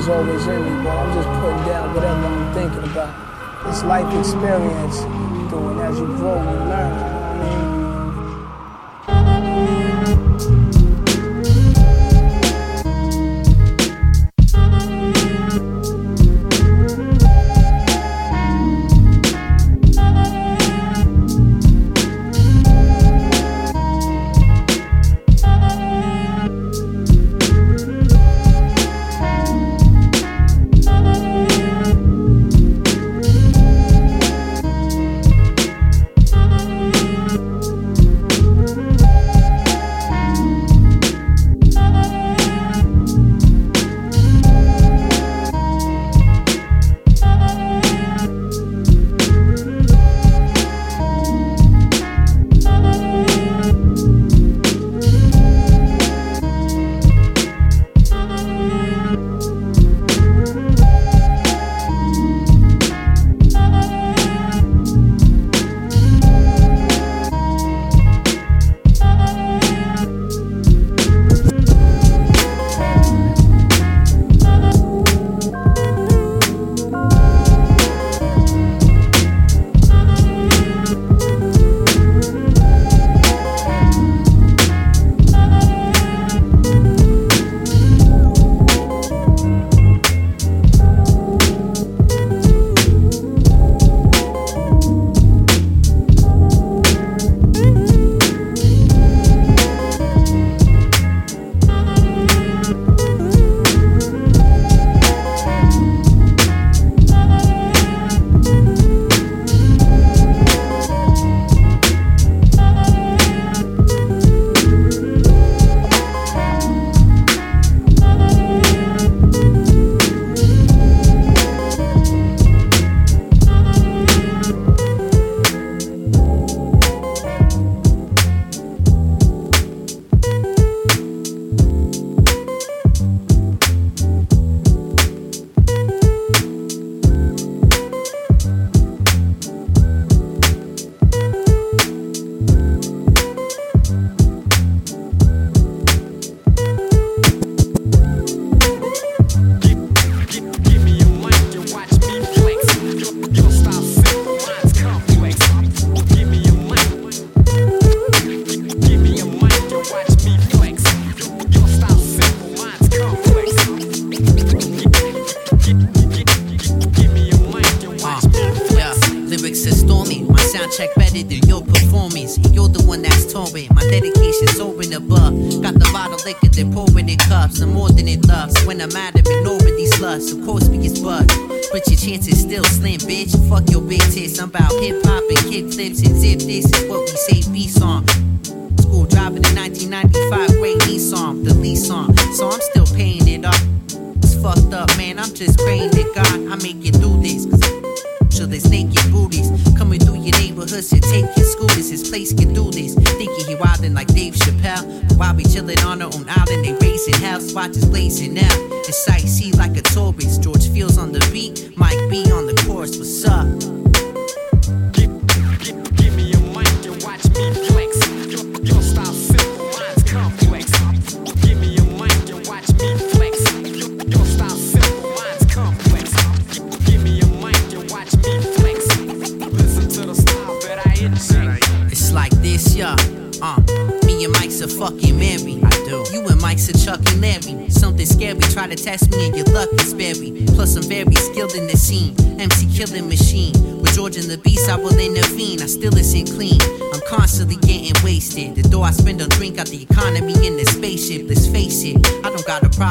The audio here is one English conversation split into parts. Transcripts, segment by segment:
is always in me, but I'm just putting down whatever I'm thinking about. It's life experience, doing as you grow, you learn. with it, pouring in cups. I'm more than in love. When I'm out of ignoring these lusts, of course we get bugged. But your chances still slim, bitch. Fuck your big tits. I'm about hip hop and kick clips and zip. This is what we say be on. School driving in 1995, great song, the lease on. So I'm still paying it off. It's fucked up, man. I'm just praying that God I make it through this. Cause sure there's naked booties coming through your neighborhood, to take your his place can do this. Thinking he wildin' like Dave Chappelle. But while we chillin' on our own island, they raising hell. Swatches is blazing now. It's sightsee like a tourist. George feels on the beat, Mike B on the course. What's up?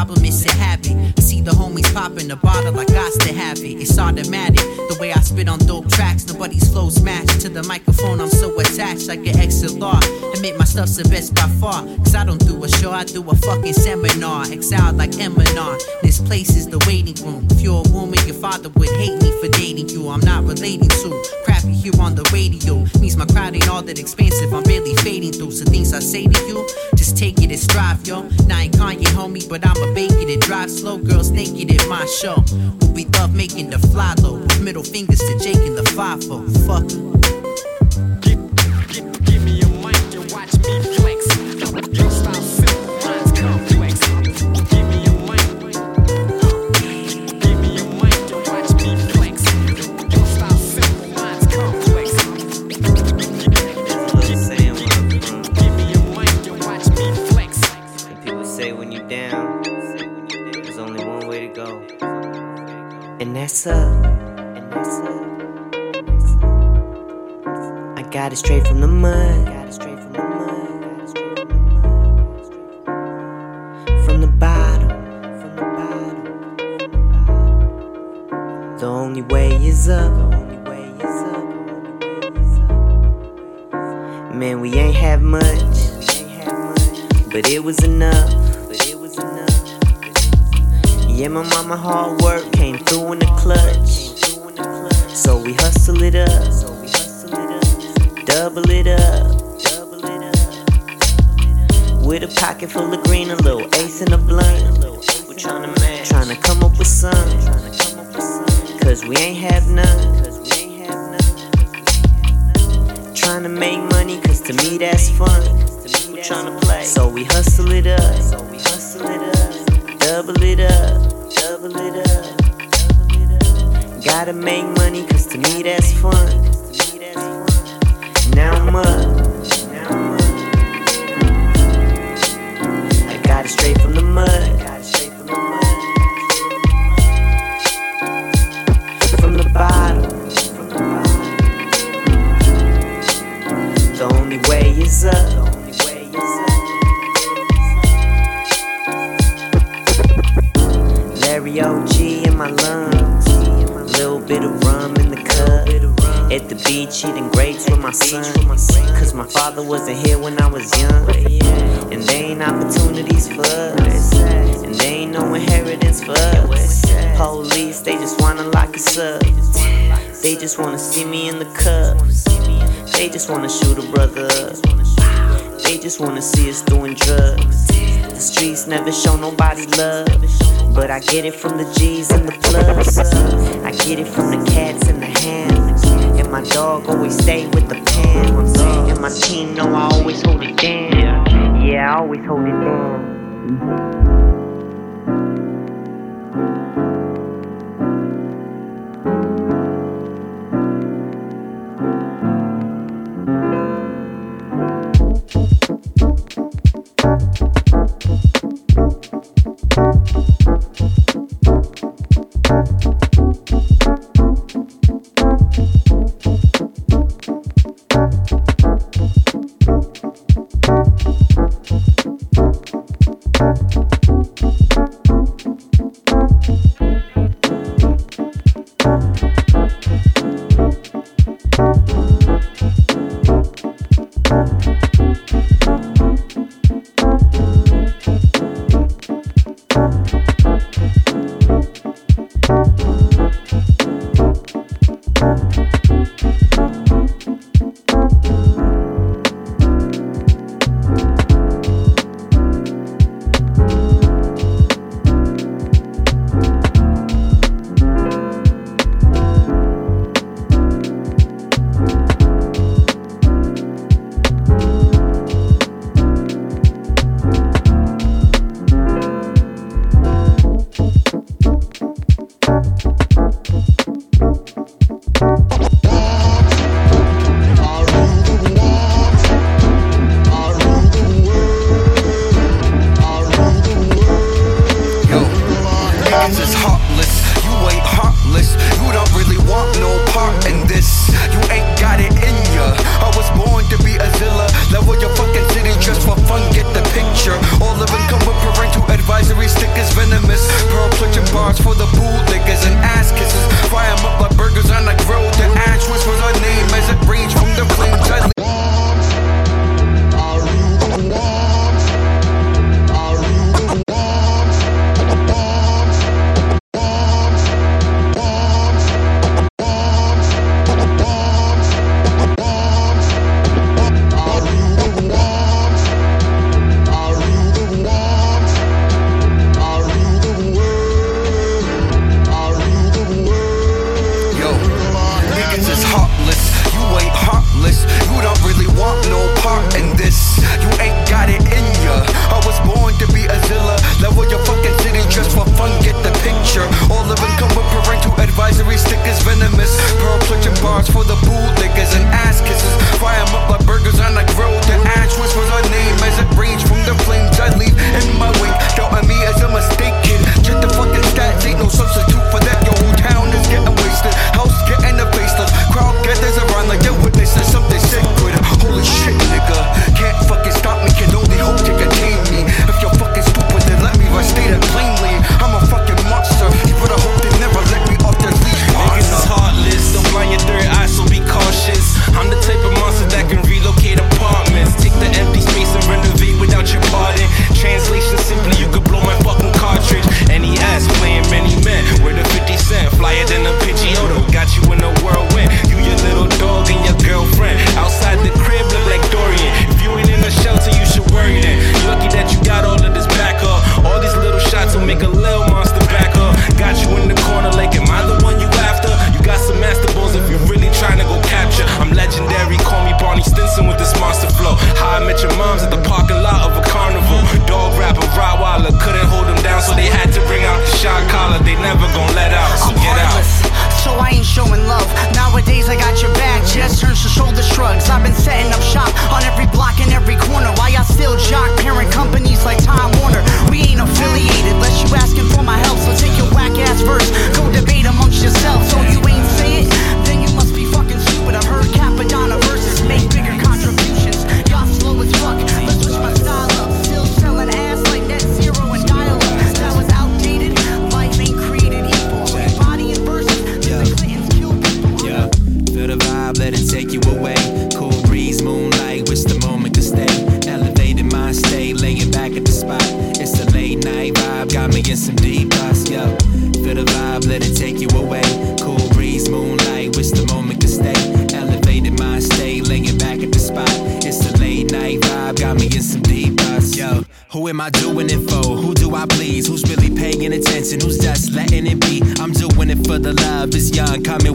problem is to have it. I see the homies popping the bottle, I got to have it. It's automatic. The way I spit on dope tracks, nobody's flows match. To the microphone, I'm so attached like an XLR. Admit my stuff's the best by far. Cause I don't do a show, I do a fucking seminar. Exiled like Eminem. This place is the waiting room. If you're a woman, your father would hate me for dating you. I'm not relating to you on the radio. Means my crowd ain't all that expansive. I'm barely fading through. So things I say to you, just take it and strive, yo. Now I ain't Kanye, homie, but I'ma bake it and drive slow. Girls naked in my show. Who we love making the fly low. With middle fingers to Jake and the 5 Fuck. Got it straight from the mud. Got it straight from the mud. From the bottom. From the bottom. The only way is up. Man, we ain't have much, but it was enough. But it was enough. Yeah, my mama hard work came through in the clutch. So we hustle it up, double it up. With a pocket full of green, a little ace in a blunt. We tryna man, tryna come up with some. Cause we ain't have none. Tryna make money, cause to me that's fun. We tryna play, so we hustle it up, double it up. Gotta make money, cause to me that's fun. Now up. I got it straight father wasn't here when I was young. And they ain't opportunities for us. And they ain't no inheritance for us. Police, they just wanna lock us up. They just wanna see me in the cup. They just wanna shoot a brother up. They just wanna see us doing drugs. The streets never show nobody love. But I get it from the G's and the plus. I get it from the cats and the hands. And my dog always stay with the pen. And my team know I always hold it down. Yeah, I always hold it down.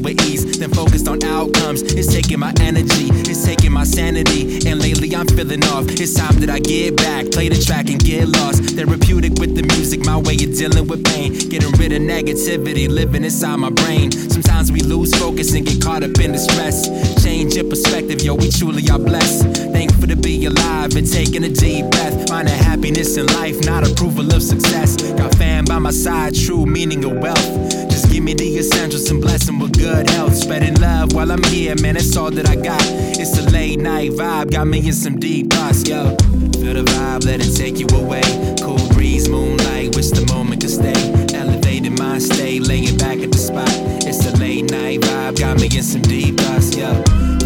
With ease. Then focused on outcomes. It's taking my energy, it's taking my sanity. And lately I'm feeling off. It's time that I get back, play the track and get lost. Therapeutic with the music, my way of dealing with pain. Getting rid of negativity, living inside my brain. Sometimes we lose focus and get caught up in the stress. Change your perspective, yo, we truly are blessed. Thankful to be alive and taking a deep breath. Finding happiness in life, not approval of success. Got fam by my side, true meaning of wealth. Give me the essentials and blessing with good health. Spreading love while I'm here, man, that's all that I got. It's a late night vibe, got me in some deep thoughts, yo. Feel the vibe, let it take you away. Cool breeze, moonlight, wish the moment could stay. Elevated mind stay, laying back at the spot. It's a late night vibe, got me in some deep thoughts, yo.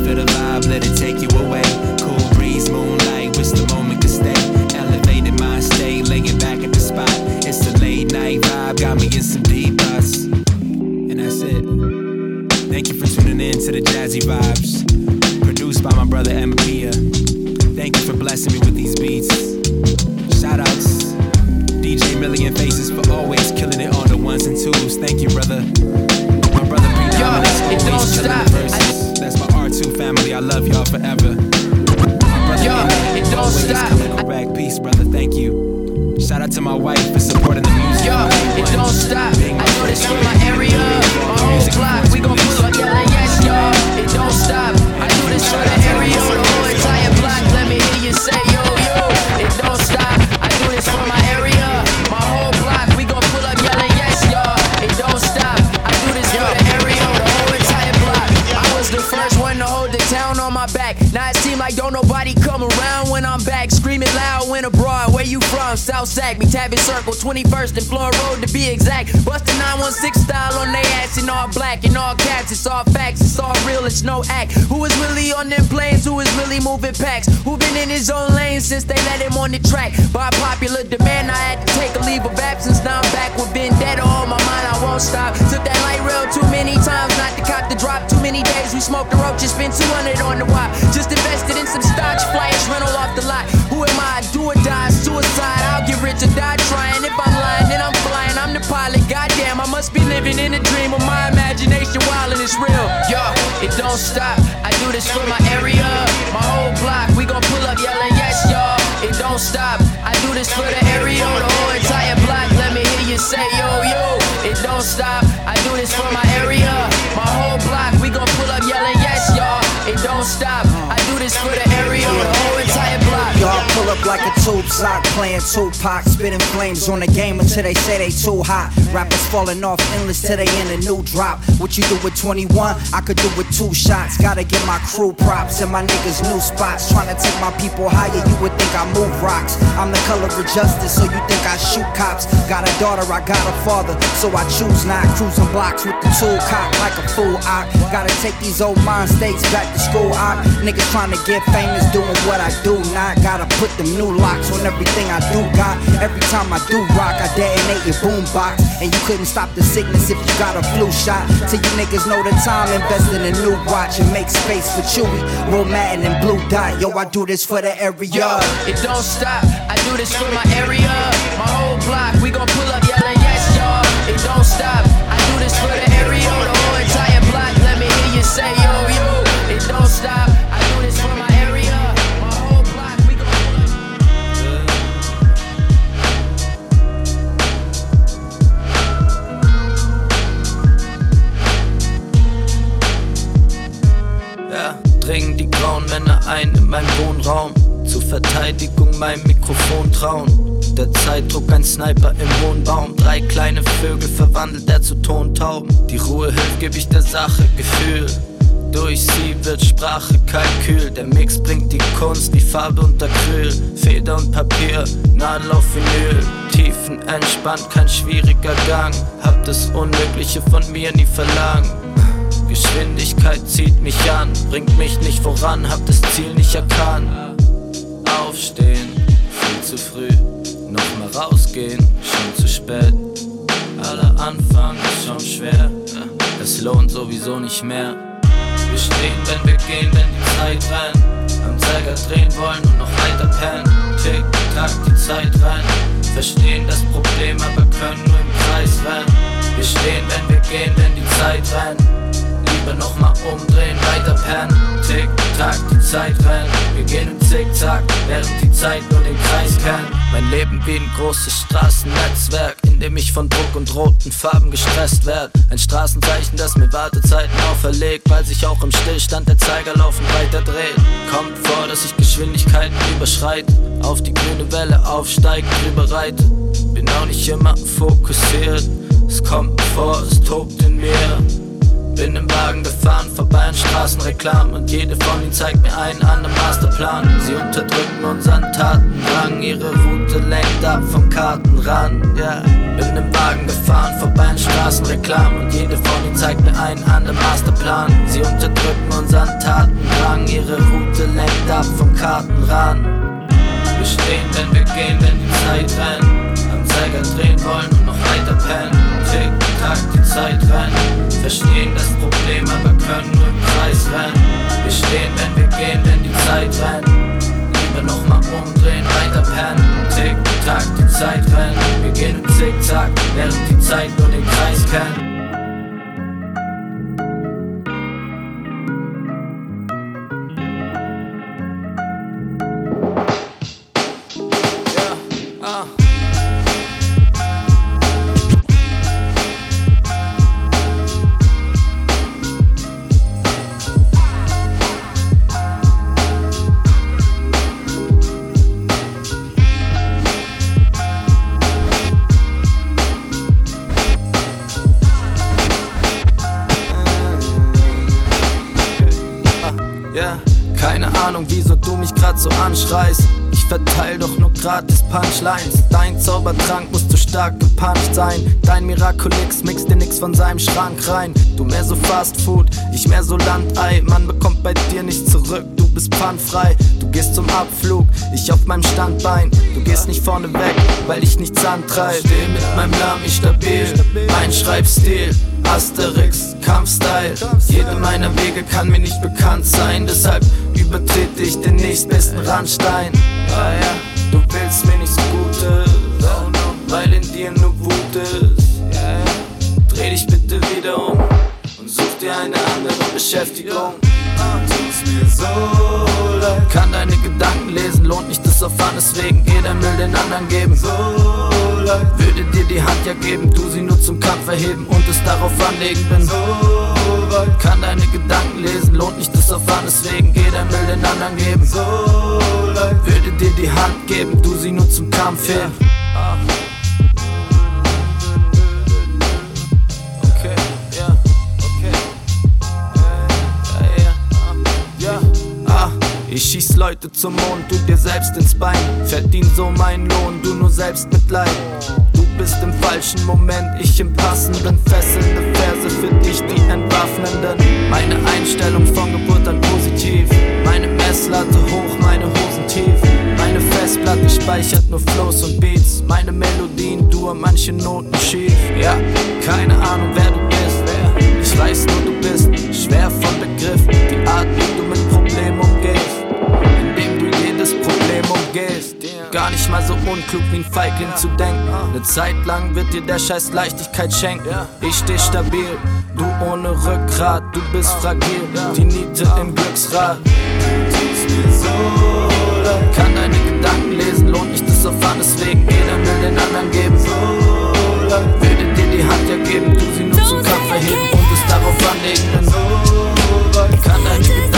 Feel the vibe, let it take you away. Cool breeze, moonlight, wish the moment could stay. Elevated mind stay, laying back at the spot. It's a late night vibe, got me in some deep thoughts. Tuning in to the Jazzy Vibes. Produced by my brother Emma Pia. Thank you for blessing me with these beats. Shout outs. DJ Million Faces for always killing it on the ones and twos. Thank you, brother. My brother Predominance, it don't stop. the verses. That's my R2 family. I love y'all forever. Yo, it don't stop. correct. Peace, brother. Thank you. Shout out to my wife for supporting the music. Yo, it don't stop. I know this from my area, my whole block. We gon' pull up, yes, y'all. It don't stop. I do this for the area, the whole entire block. Let me hear you say yo yo. It don't stop. I do this for my area, my whole block. We gon' pull up, yelling yes, y'all. It don't stop. I do this for the area, the whole entire block. I was the first one to hold the town on my back. Now it seem like don't nobody come around when I'm back. Screaming loud. From? South Sac, me Tabbit Circle, 21st and Florin Road to be exact. Bust the 916 style on they ass in all black, in all caps. It's all facts, it's all real, it's no act. Who is really on them planes? Who is really moving packs? Who been in his own lane since they let him on the track? By popular demand, I had to take a leave of absence. Now I'm back with vendetta on my mind, I won't stop. Took that light rail too many times, not to cop the drop. Too many days we smoked the rope, just spent 200 on the wop. Just invested in some stocks, flash rental off the lot. Who am I? Do or die, suicide. I'll get rich or die trying. If I'm lying, then I'm flying. I'm the pilot. Goddamn, I must be living in a dream of my imagination and it's real. Yo, it don't stop. I do this for my area, my whole block. We gon' pull up yelling yes, y'all. It don't stop. I do this for the area, the whole entire block. Let me hear you say yo yo. It don't stop. I do this for my area, my whole block. We gon' pull up yelling yes, y'all. It don't stop. I do this for the area, the whole entire block. Y'all up like a tube sock, playing Tupac, spitting flames on the game until they say they too hot. Rappers falling off endless till they in a new drop. What you do with 21, I could do with two shots. Gotta get my crew props and my niggas new spots. Trying to take my people higher, you would think I move rocks. I'm the color of justice, so you think I shoot cops. Got a daughter, I got a father, so I choose not. Cruising blocks with the tool cock like a fool ock. Gotta take these old mind states back to school ock. Niggas trying to get famous doing what I do not. Gotta put them new locks on everything I do got. Every time I do rock, I detonate your boombox. And you couldn't stop the sickness if you got a flu shot. Till you niggas know the time, invest in a new watch and make space for Chewy, Romatin and Blue Dot. Yo, I do this for the area. Yo, it don't stop. I do this for my area, my whole block. We gon' pull up yelling yes, y'all. It don't stop. Mikrofon trauen. Der Zeitdruck, ein Sniper im hohen Baum. Drei kleine Vögel verwandelt er zu Tontauben. Die Ruhe hilft, geb ich der Sache Gefühl. Durch sie wird Sprache Kalkül. Der Mix bringt die Kunst, die Farbe und Acryl. Feder und Papier, Nadel auf Vinyl. Tiefen entspannt, kein schwieriger Gang. Hab das Unmögliche von mir nie verlangt. Geschwindigkeit zieht mich an, bringt mich nicht voran, hab das Ziel nicht erkannt. Aufstehen, zu früh, noch mal rausgehen, schon zu spät. Aller Anfang ist schon schwer, es lohnt sowieso nicht mehr. Wir stehen, wenn wir gehen, wenn die Zeit rennt. Am Zeiger drehen wollen und noch weiter pennen. Tick, tack, die Zeit rennt. Verstehen das Problem, aber können nur im Kreis rennen. Wir stehen, wenn wir gehen, wenn die Zeit rennt. Lieber nochmal umdrehen, weiter pennen. Tick, tack, die Zeit rennt. Wir gehen im Zickzack, während die Zeit nur den Kreis kennt. Mein Leben wie ein großes Straßennetzwerk, in dem ich von Druck und roten Farben gestresst werd. Ein Straßenzeichen, das mir Wartezeiten auferlegt, weil sich auch im Stillstand der Zeiger laufend weiter dreht. Kommt vor, dass ich Geschwindigkeiten überschreite, auf die grüne Welle aufsteige, drüber reite. Bin auch nicht immer fokussiert, es kommt vor, es tobt in mir. Bin im Wagen gefahren, vorbei an Straßenreklamen und jede von ihnen zeigt mir einen anderen Masterplan. Sie unterdrücken unseren Tatendrang, ihre Route lenkt ab vom Kartenrand. Yeah. Bin im Wagen gefahren, vorbei an Straßenreklamen und jede von ihnen zeigt mir einen anderen Masterplan. Sie unterdrücken unseren Tatendrang, ihre Route lenkt ab vom Kartenrand. Wir stehen, wenn wir gehen, wenn die Zeit rennt. Am Zeiger drehen wollen Verstehen das Problem, aber können nur im Kreis rennen. Wir stehen, wenn wir gehen, wenn die Zeit rennt. Lieber nochmal umdrehen, weiter pennen. Tick, tack, die Zeit rennt. Wir gehen im Zickzack, während die Zeit nur den Kreis kennt. Ja, keine Ahnung, wieso du mich grad so anschreist. Ich verteil doch nur gratis Punchlines. Dein Zaubertrank muss zu stark gepuncht sein. Dein Miraculix mixt dir nix von seinem Schrank rein. Du mehr so Fast Food, ich mehr so Landei. Man bekommt bei dir nichts zurück, du bist pannfrei. Du gehst zum Abflug, ich auf meinem Standbein. Du gehst nicht vorne weg, weil ich nichts antreib. Steh mit meinem Lami stabil, mein Schreibstil. Asterix, Kampfstyle. Jede meiner Wege kann mir nicht bekannt sein, deshalb übertrete ich den nächstbesten Randstein. Ah ja, du willst mir nichts Gutes, weil in dir nur Wut ist. Dreh dich bitte wieder um und such dir eine andere Beschäftigung. Tut's mir so leid. Kann deine Gedanken lesen, lohnt nicht das Aufwand, deswegen geh der Müll den anderen geben. So leid. Würde dir die Hand ja geben, du sie nur zum Kampf erheben und es darauf anlegen bin. So weit. Kann deine Gedanken lesen, lohnt nicht das Aufwand, deswegen geh der Müll den anderen geben. So leid. Würde dir die Hand geben, du sie nur zum Kampf heben. Ah. Ich schieß Leute zum Mond, du dir selbst ins Bein. Verdien so meinen Lohn, du nur selbst Mitleid. Du bist im falschen Moment, ich im passenden. Fesselnde Verse für dich, die entwaffnenden. Meine Einstellung von Geburt an positiv. Meine Messlatte hoch, meine Hosen tief. Meine Festplatte speichert nur Flows und Beats. Meine Melodien dur, manche Noten schief. Ja, keine Ahnung, wer du bist. Ich weiß nur, du bist schwer von Begriff. Die Art, wie du Umgehst. Gar nicht mal so unklug wie ein Feigling zu denken. Eine Zeit lang wird dir der Scheiß Leichtigkeit schenken. Ich steh stabil, du ohne Rückgrat, du bist fragil. Die Niete im Glücksrad. Kann deine Gedanken lesen, lohnt nicht das Aufwand, deswegen jeder will den anderen geben. Würde dir die Hand ja geben, du sie nur zum Kampf erheben und es darauf anlegen. Kann deine Gedanken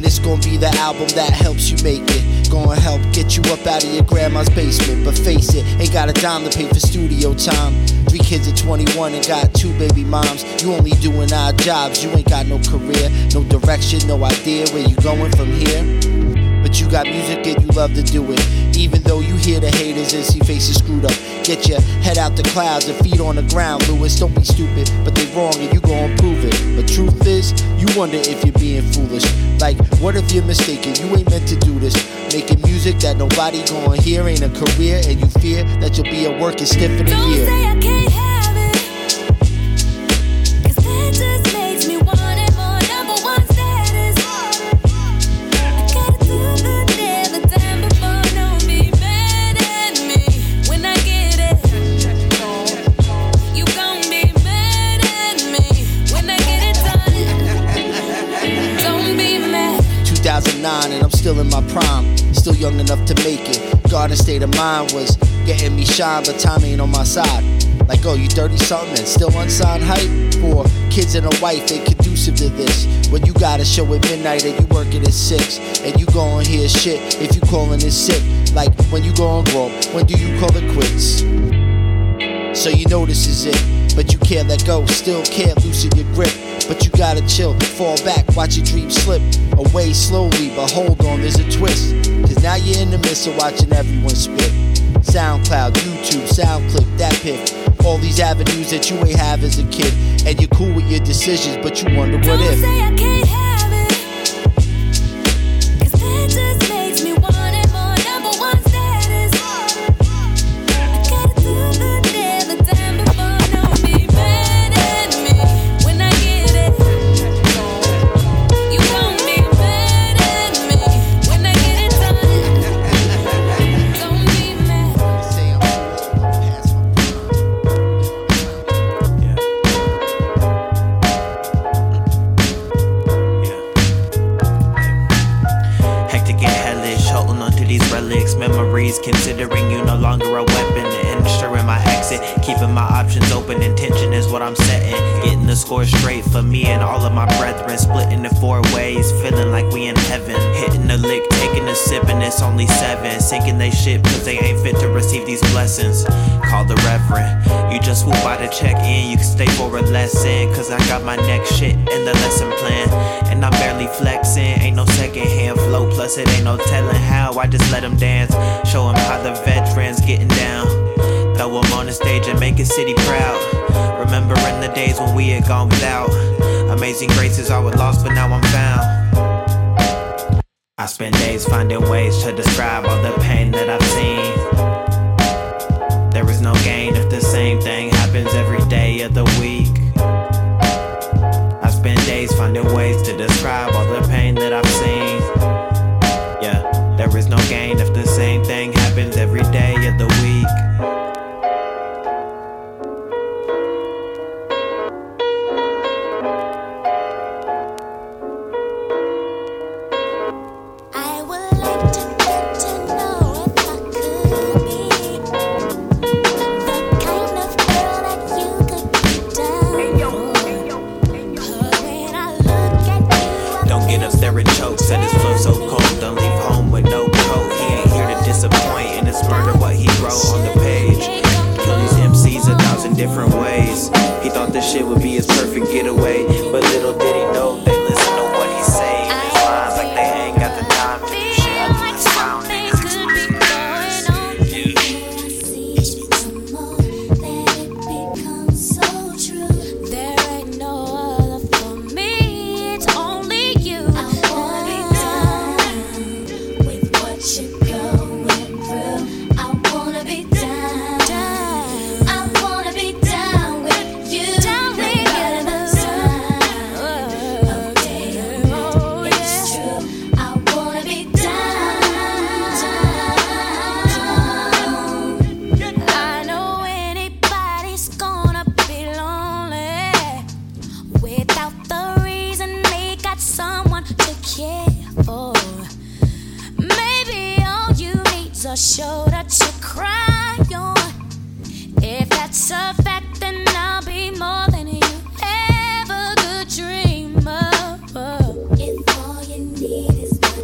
And it's gonna be the album that helps you make it. Gonna help get you up out of your grandma's basement. But face it, ain't got a dime to pay for studio time. Three kids at 21 and got two baby moms. You only doing odd jobs, you ain't got no career, no direction, no idea where you going from here. But you got music and you love to do it. Even though you hear the haters and see faces screwed up. Get your head out the clouds and feet on the ground, Lewis. Don't be stupid, but they wrong and you gon' prove it. But truth is, you wonder if you're being foolish. Like, what if you're mistaken? You ain't meant to do this. Making music that nobody gon' hear ain't a career, and you fear that you'll be at work and stiff in a Don't year. say I can't still in my prime. Still young enough to make it. Garden state of mind was getting me shine, but time ain't on my side. Like, oh, you 30 something and still unsigned hype? For kids and a wife ain't conducive to this. When you got a show at midnight and you working at 6, and you gon' hear shit if you calling it sick. Like, when you gon' grow, when do you call it quits? So you know this is it, but you can't let go, still can't loosen your grip. But you gotta chill, fall back, watch your dreams slip away slowly. But hold on, there's a twist. Cause now you're in the midst of watching everyone spit. SoundCloud, YouTube, SoundClick, that pick. All these avenues that you ain't have as a kid. And you're cool with your decisions, but you wonder what Don't if. Score straight for me and all of my brethren. Splitting in four ways, feeling like we in heaven. Hitting the lick, taking a sip, and it's only seven. Sinking they shit, cause they ain't fit to receive these blessings. Call the reverend. You just swoop by to check in, you can stay for a lesson. Cause I got my next shit in the lesson plan. And I'm barely flexing, ain't no second hand flow. Plus, it ain't no telling how. I just let them dance, show them how the veterans getting down. Throw them on the stage and make a city proud. Remembering the days when we had gone without. Amazing graces, I was lost, but now I'm found. I spend days finding ways to describe all the pain that I've seen.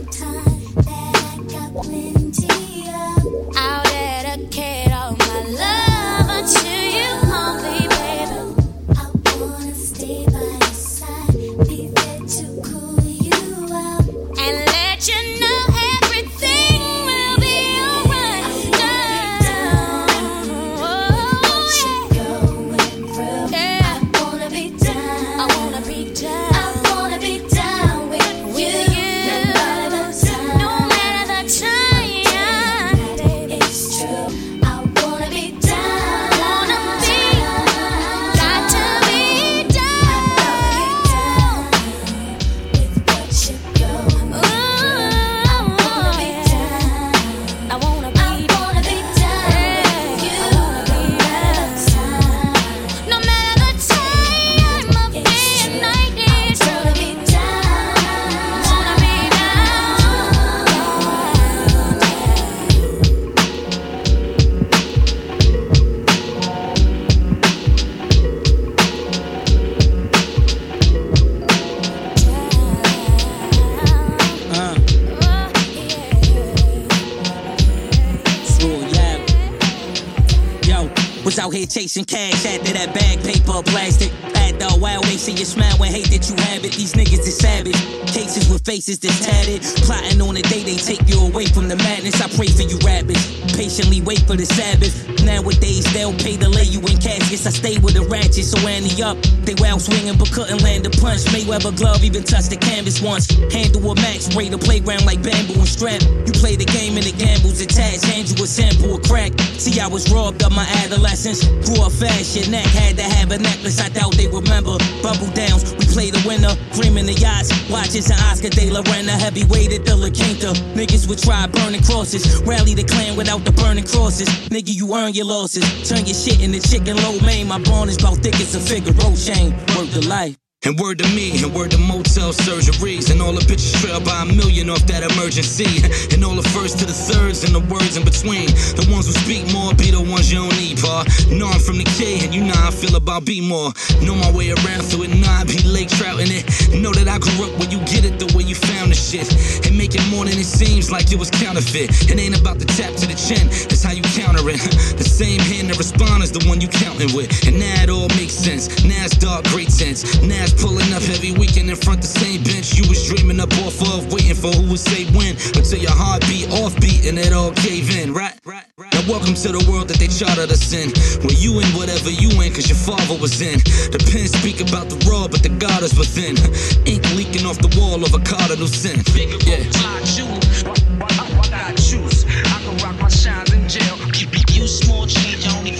time. That I got when chasing cash after that bag paper plastic. Had the wild see you smile and hate that you have it. These niggas is savage. Cases with faces that's tatted. Plotting on the day they take you away from the madness. I pray for you rabbits. Patiently wait for the Sabbath. Nowadays they'll pay to lay you in caskets. I stay with a ratchet, so ante up. They well swinging but couldn't land a punch. Mayweather glove even touched the canvas once. Handle a max, spray the playground like bamboo and strap. You play the game and the gambles attached. Hand you a sample of crack. See, I was robbed of my adolescence. Grew up fast, your neck had to have a necklace. I doubt they remember. Bubble downs, we play the winner. The watches and Oscar de la Renta. Heavyweighted the La Quinta. Niggas would try burning crosses. Rally the clan without the burning crosses. Nigga, you earn your losses. Turn your shit into chicken lo mein. My bond is about thick as a Figaro chain. Work the life. And word to me, and word to motel surgeries. And all the bitches trail by a million off that emergency. And all the first to the thirds and the words in between. The ones who speak more be the ones you don't need, pa. Know I'm from the K, and you know how I feel about B more. Know my way around through it, I be lake trouting it. Know that I grew up where you get it the way you found the shit. And make it more than it seems like it was counterfeit. It ain't about the tap to the chin, that's how you counter it. The same hand that respond is the one you counting with. And now it all makes sense. Dark, great sense. Now Pulling up every weekend in front the same bench. You was dreaming up off of, waiting for who would say when. Until your heartbeat offbeat and it all gave in, right? Now welcome to the world that they chartered us in. Where you in whatever you in, cause your father was in. The pen speak about the raw, but the God is within. Ink leaking off the wall of a cardinal sin. Yeah. Why, I choose? I can rock my shines in jail. You, you small change, only